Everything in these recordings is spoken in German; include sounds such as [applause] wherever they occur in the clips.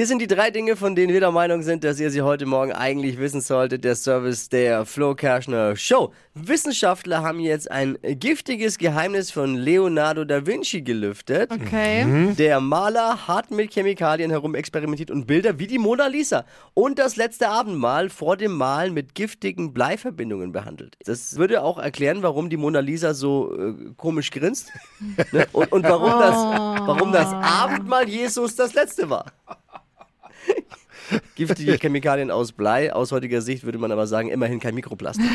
Hier sind die drei Dinge, von denen wir der Meinung sind, dass ihr sie heute Morgen eigentlich wissen solltet. Der Service der Flo Kerschner Show. Wissenschaftler haben jetzt ein giftiges Geheimnis von Leonardo da Vinci gelüftet. Okay. Der Maler hat mit Chemikalien herumexperimentiert und Bilder wie die Mona Lisa und das letzte Abendmahl vor dem Malen mit giftigen Bleiverbindungen behandelt. Das würde auch erklären, warum die Mona Lisa so äh, komisch grinst [laughs] ne? und, und warum, das, warum das Abendmahl Jesus das letzte war. Giftige [laughs] Chemikalien aus Blei. Aus heutiger Sicht würde man aber sagen, immerhin kein Mikroplastik. [laughs]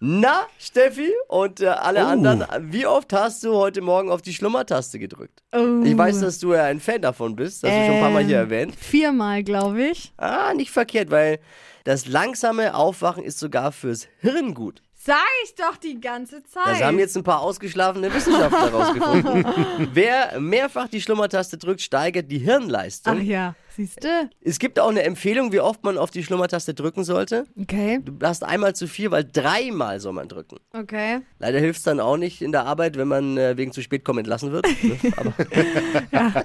Na, Steffi und äh, alle anderen, wie oft hast du heute Morgen auf die Schlummertaste gedrückt? Oh. Ich weiß, dass du ja ein Fan davon bist. Das hast du schon ein paar Mal hier Ähm, erwähnt. Viermal, glaube ich. Ah, nicht verkehrt, weil das langsame Aufwachen ist sogar fürs Hirn gut. Sag ich doch die ganze Zeit. Das haben jetzt ein paar ausgeschlafene Wissenschaftler [laughs] herausgefunden. Wer mehrfach die Schlummertaste drückt, steigert die Hirnleistung. Ach ja, siehst du? Es gibt auch eine Empfehlung, wie oft man auf die Schlummertaste drücken sollte. Okay, Du hast einmal zu viel, weil dreimal soll man drücken. okay. Leider hilft es dann auch nicht in der Arbeit, wenn man äh, wegen zu spät kommen entlassen wird. Ne? Aber [laughs] [laughs]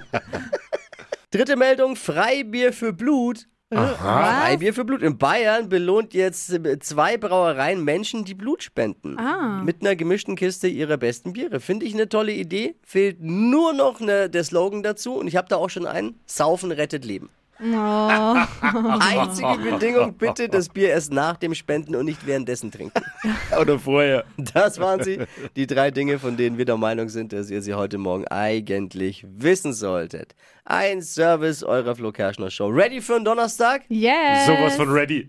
Dritte Meldung: Freibier für Blut. Freibier für Blut. In Bayern belohnt jetzt äh, zwei Brauereien Menschen, die Blut spenden. Ah. Mit einer gemischten Kiste ihrer besten Biere. Finde ich eine tolle Idee. Fehlt nur noch ne, der Slogan dazu. Und ich habe da auch schon einen. Saufen rettet Leben. Oh. [laughs] Einzige [laughs] Bedingung, bitte das Bier erst nach dem Spenden und nicht währenddessen trinken. [laughs] Oder vorher. Das waren sie, die drei Dinge, von denen wir der Meinung sind, dass ihr sie heute Morgen eigentlich wissen solltet. Ein Service eurer Flo Kerschner Show. Ready für einen Donnerstag? Yes. Sowas von ready.